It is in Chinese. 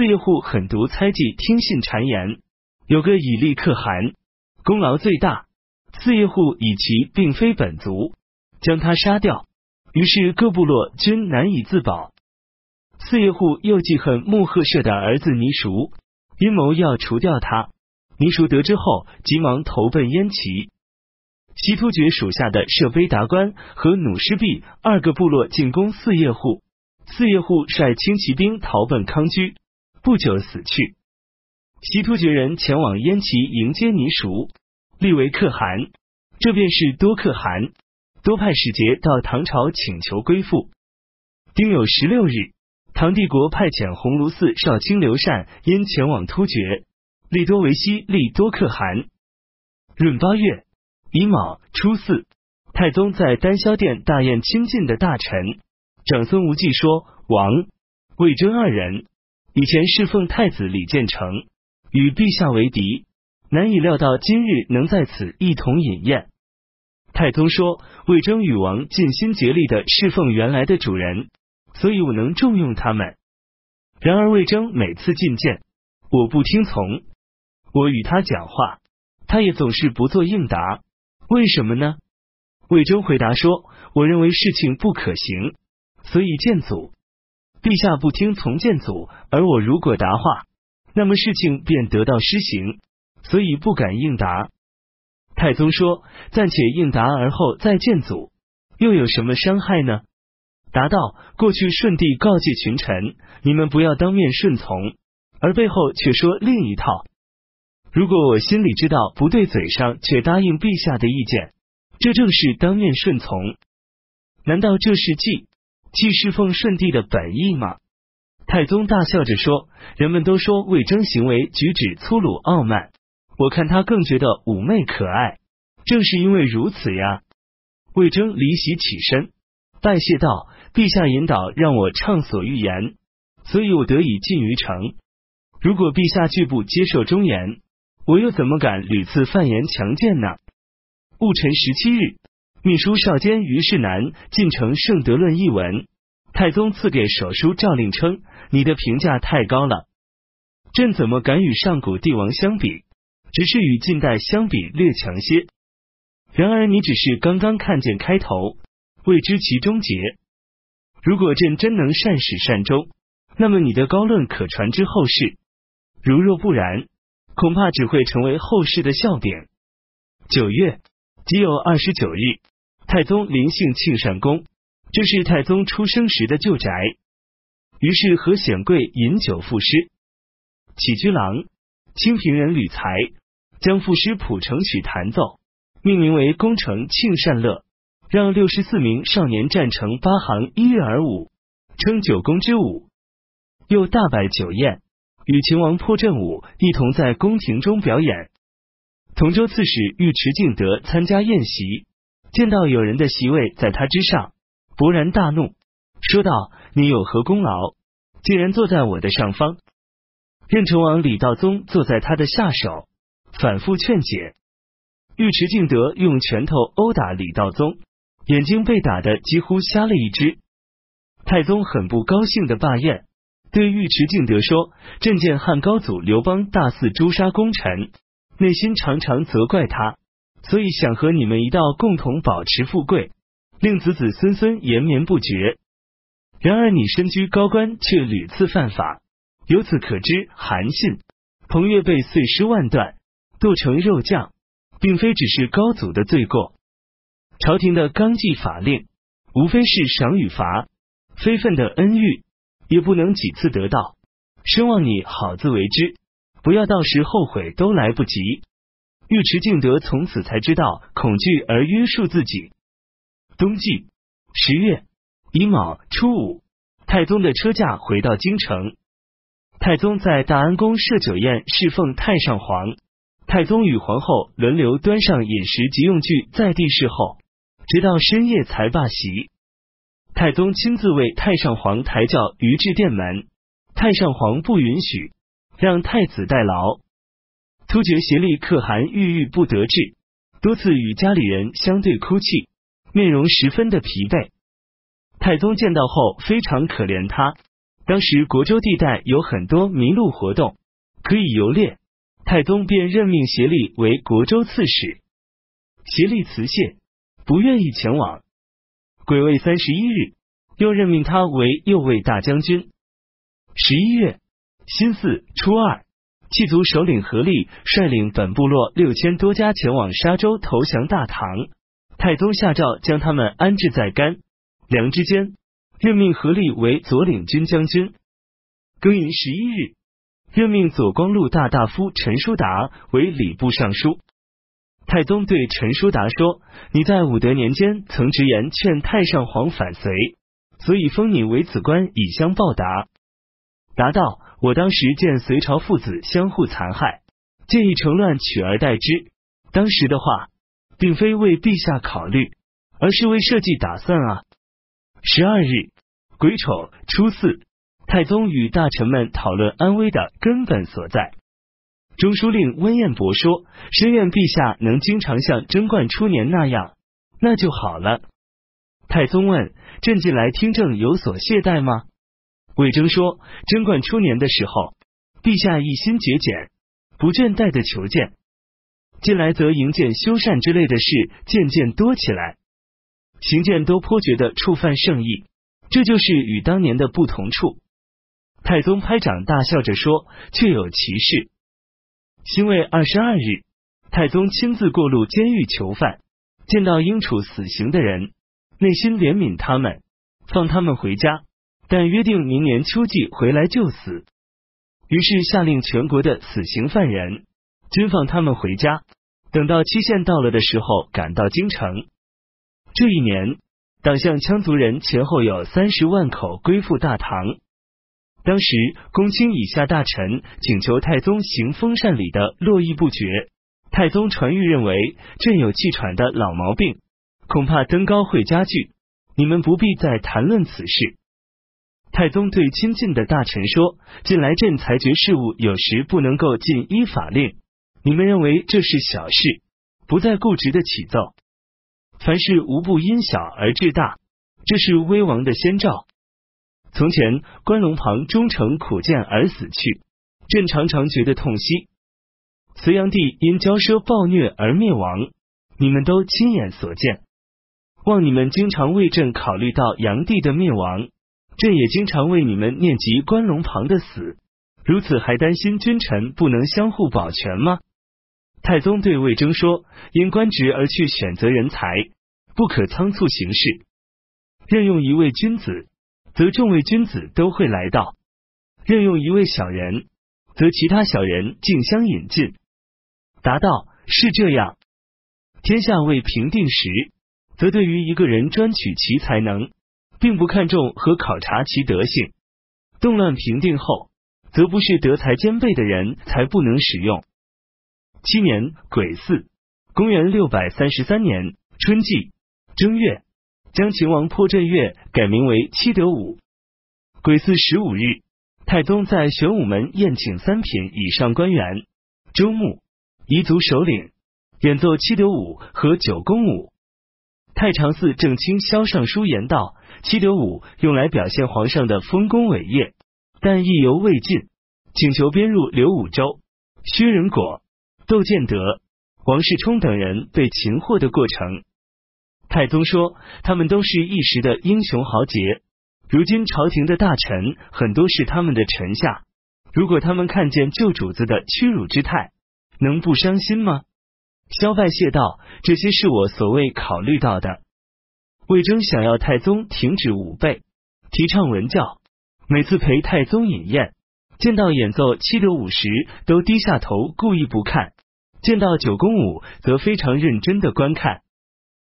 四叶户狠毒猜忌，听信谗言。有个以利可汗，功劳最大。四叶户以其并非本族，将他杀掉。于是各部落均难以自保。四叶户又记恨穆赫舍的儿子尼熟，阴谋要除掉他。尼熟得知后，急忙投奔燕齐。西突厥属下的舍卑达官和努失毕二个部落进攻四叶户，四叶户率轻骑兵逃奔康居，不久死去。西突厥人前往燕齐迎接尼熟，立为可汗，这便是多可汗。多派使节到唐朝请求归附。丁酉十六日，唐帝国派遣鸿胪寺少卿刘禅因前往突厥，立多为西，立多可汗。闰八月乙卯初四，太宗在丹霄殿大宴亲近的大臣，长孙无忌说：“王魏征二人以前侍奉太子李建成，与陛下为敌，难以料到今日能在此一同饮宴。”太宗说：“魏征与王尽心竭力的侍奉原来的主人，所以我能重用他们。然而魏征每次进谏，我不听从；我与他讲话，他也总是不做应答。为什么呢？”魏征回答说：“我认为事情不可行，所以见阻。陛下不听从谏阻，而我如果答话，那么事情便得到施行，所以不敢应答。”太宗说：“暂且应答，而后再见祖，又有什么伤害呢？”答道：“过去舜帝告诫群臣，你们不要当面顺从，而背后却说另一套。如果我心里知道不对，嘴上却答应陛下的意见，这正是当面顺从。难道这是计既侍奉舜帝的本意吗？”太宗大笑着说：“人们都说魏征行为举止粗鲁傲慢。”我看他更觉得妩媚可爱，正是因为如此呀。魏征离席起身拜谢道：“陛下引导，让我畅所欲言，所以我得以进于城。如果陛下拒不接受忠言，我又怎么敢屡次犯言强谏呢？”戊辰十七日，秘书少监于世南进呈《圣德论》一文，太宗赐给手书诏令称：“你的评价太高了，朕怎么敢与上古帝王相比？”只是与近代相比略强些，然而你只是刚刚看见开头，未知其终结。如果朕真能善始善终，那么你的高论可传之后世；如若不然，恐怕只会成为后世的笑柄。九月即有二十九日，太宗临幸庆善宫，这是太宗出生时的旧宅。于是和显贵饮酒赋诗，起居郎清平人吕才。将赋诗谱成曲弹奏，命名为《功成庆善乐》，让六十四名少年站成八行一跃而舞，称九宫之舞。又大摆酒宴，与秦王破阵舞一同在宫廷中表演。同州刺史尉迟敬德参加宴席，见到有人的席位在他之上，勃然大怒，说道：“你有何功劳，竟然坐在我的上方？”任城王李道宗坐在他的下手。反复劝解，尉迟敬德用拳头殴打李道宗，眼睛被打得几乎瞎了一只。太宗很不高兴的罢宴，对尉迟敬德说：“朕见汉高祖刘邦大肆诛杀功臣，内心常常责怪他，所以想和你们一道共同保持富贵，令子子孙孙延绵不绝。然而你身居高官，却屡次犯法，由此可知韩信、彭越被碎尸万段。”剁成肉酱，并非只是高祖的罪过。朝廷的纲纪法令，无非是赏与罚，非分的恩遇也不能几次得到。深望你好自为之，不要到时后悔都来不及。尉迟敬德从此才知道恐惧而约束自己。冬季十月乙卯初五，太宗的车驾回到京城。太宗在大安宫设酒宴侍奉太上皇。太宗与皇后轮流端上饮食及用具，在地侍候，直到深夜才罢席。太宗亲自为太上皇抬轿于至殿门，太上皇不允许，让太子代劳。突厥协力可汗郁郁不得志，多次与家里人相对哭泣，面容十分的疲惫。太宗见到后非常可怜他，当时国州地带有很多麋鹿活动，可以游猎。太宗便任命协力为国州刺史，协力辞谢，不愿意前往。癸未三十一日，又任命他为右卫大将军。十一月辛巳初二，契族首领何力率领本部落六千多家前往沙州投降大唐。太宗下诏将他们安置在甘凉之间，任命何力为左领军将军。庚寅十一日。任命左光禄大大夫陈叔达为礼部尚书。太宗对陈叔达说：“你在武德年间曾直言劝太上皇反隋，所以封你为子官以相报答。”答道：“我当时见隋朝父子相互残害，建议乘乱取而代之。当时的话，并非为陛下考虑，而是为社稷打算啊。”十二日癸丑初四。太宗与大臣们讨论安危的根本所在。中书令温彦博说：“深愿陛下能经常像贞观初年那样，那就好了。”太宗问：“朕近来听政有所懈怠吗？”魏征说：“贞观初年的时候，陛下一心节俭，不倦怠的求见；近来则营建修缮之类的事渐渐多起来，行见都颇觉得触犯圣意，这就是与当年的不同处。”太宗拍掌大笑着说：“确有其事。”辛未二十二日，太宗亲自过路监狱囚犯，见到应处死刑的人，内心怜悯他们，放他们回家，但约定明年秋季回来就死。于是下令全国的死刑犯人均放他们回家，等到期限到了的时候赶到京城。这一年，党项羌族人前后有三十万口归附大唐。当时，公卿以下大臣请求太宗行封禅礼的络绎不绝。太宗传谕认为，朕有气喘的老毛病，恐怕登高会加剧，你们不必再谈论此事。太宗对亲近的大臣说：“近来朕裁决事务，有时不能够尽依法令，你们认为这是小事，不再固执的起奏。凡事无不因小而致大，这是威王的先兆。”从前关龙旁忠诚苦谏而死去，朕常常觉得痛惜。隋炀帝因骄奢暴虐而灭亡，你们都亲眼所见。望你们经常为朕考虑到炀帝的灭亡，朕也经常为你们念及关龙旁的死。如此还担心君臣不能相互保全吗？太宗对魏征说：因官职而去选择人才，不可仓促行事。任用一位君子。则众位君子都会来到，任用一位小人，则其他小人竞相引进。答道是这样。天下未平定时，则对于一个人专取其才能，并不看重和考察其德性。动乱平定后，则不是德才兼备的人才不能使用。七年癸巳，公元六百三十三年春季正月。将秦王破阵乐改名为七德武。癸巳十五日，太宗在玄武门宴请三品以上官员、州牧、彝族首领，演奏七德舞和九宫舞。太常寺正卿萧尚书言道：七德舞用来表现皇上的丰功伟业，但意犹未尽，请求编入刘武周、薛仁果、窦建德、王世充等人被擒获的过程。太宗说：“他们都是一时的英雄豪杰，如今朝廷的大臣很多是他们的臣下。如果他们看见旧主子的屈辱之态，能不伤心吗？”萧拜谢道：“这些是我所未考虑到的。”魏征想要太宗停止舞备，提倡文教，每次陪太宗饮宴，见到演奏七德舞时，都低下头，故意不看；见到九宫舞，则非常认真的观看。